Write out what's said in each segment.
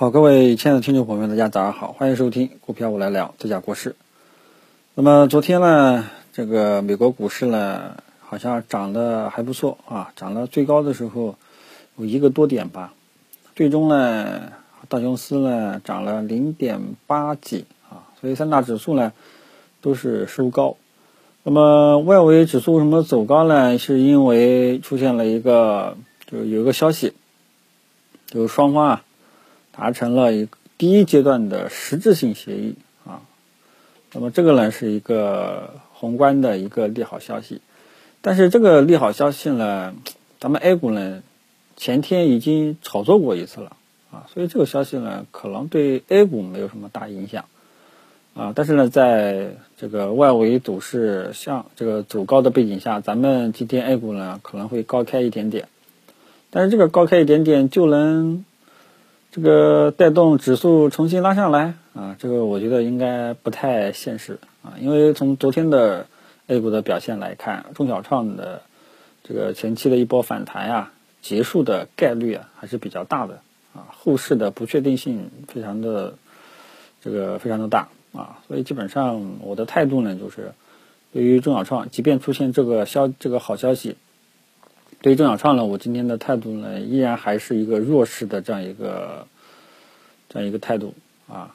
好，各位亲爱的听众朋友们，大家早上好，欢迎收听股票我来聊，这家国事。那么昨天呢，这个美国股市呢，好像涨得还不错啊，涨了最高的时候有一个多点吧，最终呢，道琼斯呢涨了零点八几啊，所以三大指数呢都是收高。那么外围指数为什么走高呢？是因为出现了一个，就有一个消息，就是双方啊。达成了一第一阶段的实质性协议啊，那么这个呢是一个宏观的一个利好消息，但是这个利好消息呢，咱们 A 股呢前天已经炒作过一次了啊，所以这个消息呢可能对 A 股没有什么大影响啊，但是呢在这个外围走势向这个走高的背景下，咱们今天 A 股呢可能会高开一点点，但是这个高开一点点就能。这个带动指数重新拉上来啊，这个我觉得应该不太现实啊，因为从昨天的 A 股的表现来看，中小创的这个前期的一波反弹呀，结束的概率啊还是比较大的啊，后市的不确定性非常的这个非常的大啊，所以基本上我的态度呢就是，对于中小创，即便出现这个消这个好消息。对于中小创呢，我今天的态度呢，依然还是一个弱势的这样一个这样一个态度啊。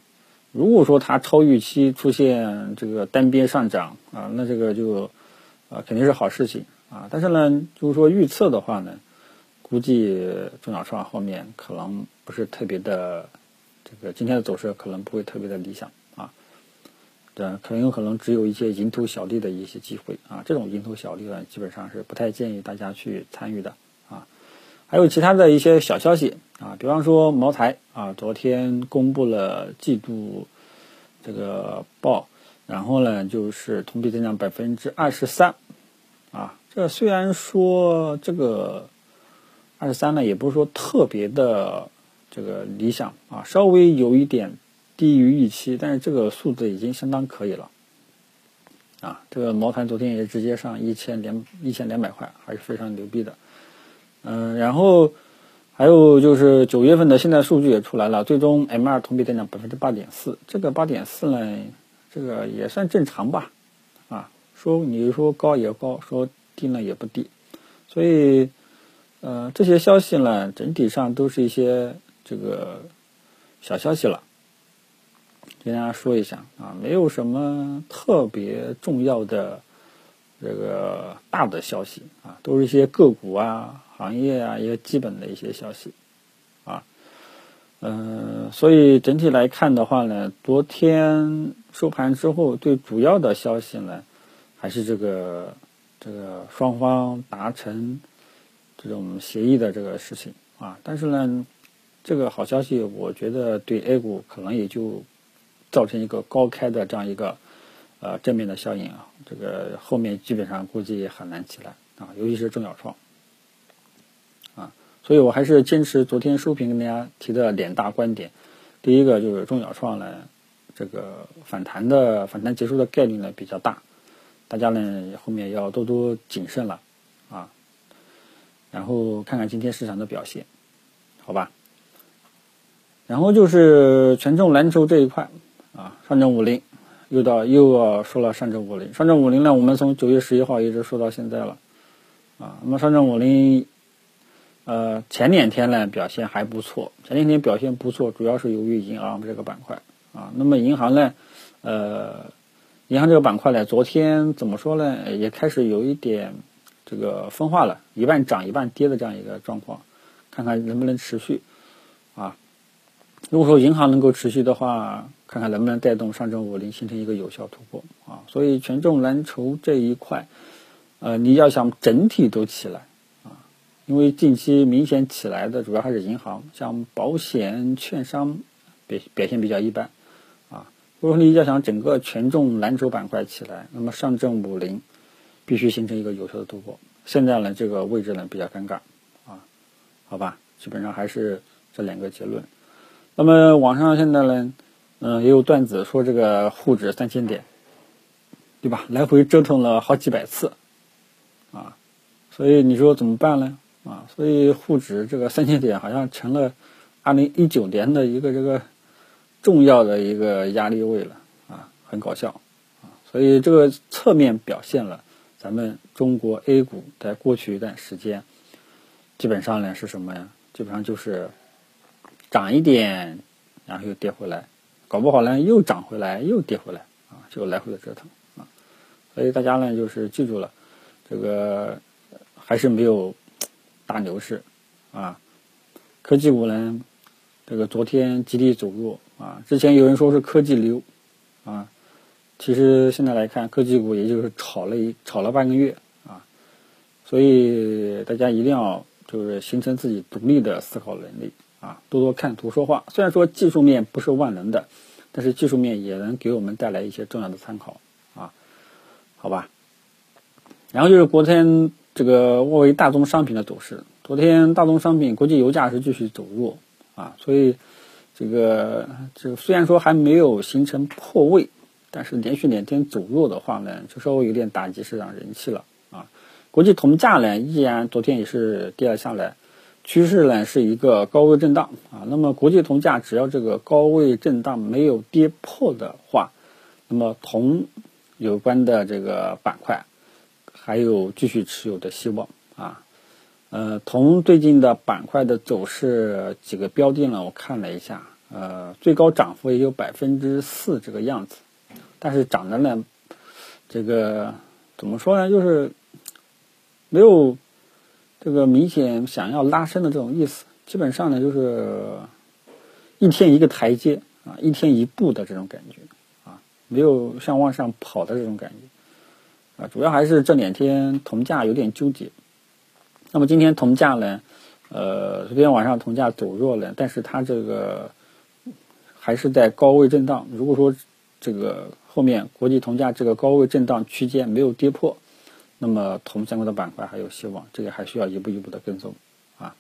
如果说它超预期出现这个单边上涨啊，那这个就啊肯定是好事情啊。但是呢，就是说预测的话呢，估计中小创后面可能不是特别的这个今天的走势可能不会特别的理想。对，可能有可能只有一些蝇头小利的一些机会啊，这种蝇头小利呢，基本上是不太建议大家去参与的啊。还有其他的一些小消息啊，比方说茅台啊，昨天公布了季度这个报，然后呢就是同比增长百分之二十三啊。这虽然说这个二十三呢，也不是说特别的这个理想啊，稍微有一点。低于预期，但是这个数字已经相当可以了，啊，这个茅台昨天也直接上一千两一千两百块，还是非常牛逼的，嗯，然后还有就是九月份的现在数据也出来了，最终 M 二同比增长百分之八点四，这个八点四呢，这个也算正常吧，啊，说你说高也高，说低呢也不低，所以，呃，这些消息呢，整体上都是一些这个小消息了。跟大家说一下啊，没有什么特别重要的这个大的消息啊，都是一些个股啊、行业啊一些基本的一些消息啊。嗯，所以整体来看的话呢，昨天收盘之后，最主要的消息呢，还是这个这个双方达成这种协议的这个事情啊。但是呢，这个好消息，我觉得对 A 股可能也就。造成一个高开的这样一个呃正面的效应啊，这个后面基本上估计很难起来啊，尤其是中小创。啊，所以我还是坚持昨天收评跟大家提的两大观点，第一个就是中小创呢，这个反弹的反弹结束的概率呢比较大，大家呢后面要多多谨慎了啊，然后看看今天市场的表现，好吧，然后就是权重蓝筹这一块。啊，上证五零又到又要说了上证五零，上证五零呢，我们从九月十一号一直说到现在了，啊，那么上证五零，呃，前两天呢表现还不错，前两天表现不错，主要是由于银行这个板块，啊，那么银行呢，呃，银行这个板块呢，昨天怎么说呢，也开始有一点这个分化了，一半涨一半跌的这样一个状况，看看能不能持续，啊，如果说银行能够持续的话。看看能不能带动上证五零形成一个有效突破啊！所以权重蓝筹这一块，呃，你要想整体都起来啊，因为近期明显起来的主要还是银行，像保险、券商表表现比较一般啊。如果你要想整个权重蓝筹板块起来，那么上证五零必须形成一个有效的突破。现在呢，这个位置呢比较尴尬啊，好吧，基本上还是这两个结论。那么网上现在呢？嗯，也有段子说这个沪指三千点，对吧？来回折腾了好几百次，啊，所以你说怎么办呢？啊，所以沪指这个三千点好像成了二零一九年的一个这个重要的一个压力位了啊，很搞笑啊，所以这个侧面表现了咱们中国 A 股在过去一段时间，基本上呢是什么呀？基本上就是涨一点，然后又跌回来，搞不好呢又涨回来又跌回来啊，就来回的折腾啊，所以大家呢就是记住了，这个还是没有大牛市啊。科技股呢，这个昨天集体走弱啊。之前有人说是科技流啊，其实现在来看，科技股也就是炒了一炒了半个月啊。所以大家一定要就是形成自己独立的思考能力啊，多多看图说话。虽然说技术面不是万能的，但是技术面也能给我们带来一些重要的参考啊。好吧。然后就是昨天这个沃为大宗商品的走势。昨天大宗商品国际油价是继续走弱啊，所以这个这虽然说还没有形成破位，但是连续两天走弱的话呢，就稍微有点打击市场人气了啊。国际铜价呢依然昨天也是跌了下来，趋势呢是一个高位震荡啊。那么国际铜价只要这个高位震荡没有跌破的话，那么铜有关的这个板块还有继续持有的希望啊。呃，铜最近的板块的走势，几个标的呢？我看了一下，呃，最高涨幅也有百分之四这个样子，但是涨的呢，这个怎么说呢？就是没有这个明显想要拉升的这种意思，基本上呢就是一天一个台阶啊，一天一步的这种感觉啊，没有像往上跑的这种感觉啊，主要还是这两天铜价有点纠结。那么今天铜价呢？呃，昨天晚上铜价走弱了，但是它这个还是在高位震荡。如果说这个后面国际铜价这个高位震荡区间没有跌破，那么铜相关的板块还有希望。这个还需要一步一步的跟踪啊。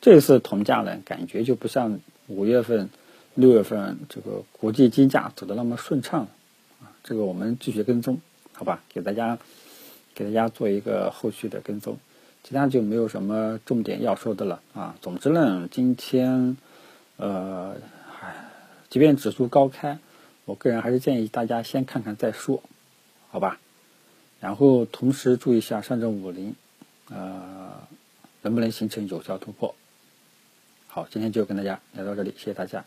这次铜价呢，感觉就不像五月份、六月份这个国际金价走的那么顺畅啊。这个我们继续跟踪，好吧？给大家给大家做一个后续的跟踪。其他就没有什么重点要说的了啊。总之呢，今天，呃，即便指数高开，我个人还是建议大家先看看再说，好吧？然后同时注意一下上证五零，呃，能不能形成有效突破？好，今天就跟大家聊到这里，谢谢大家。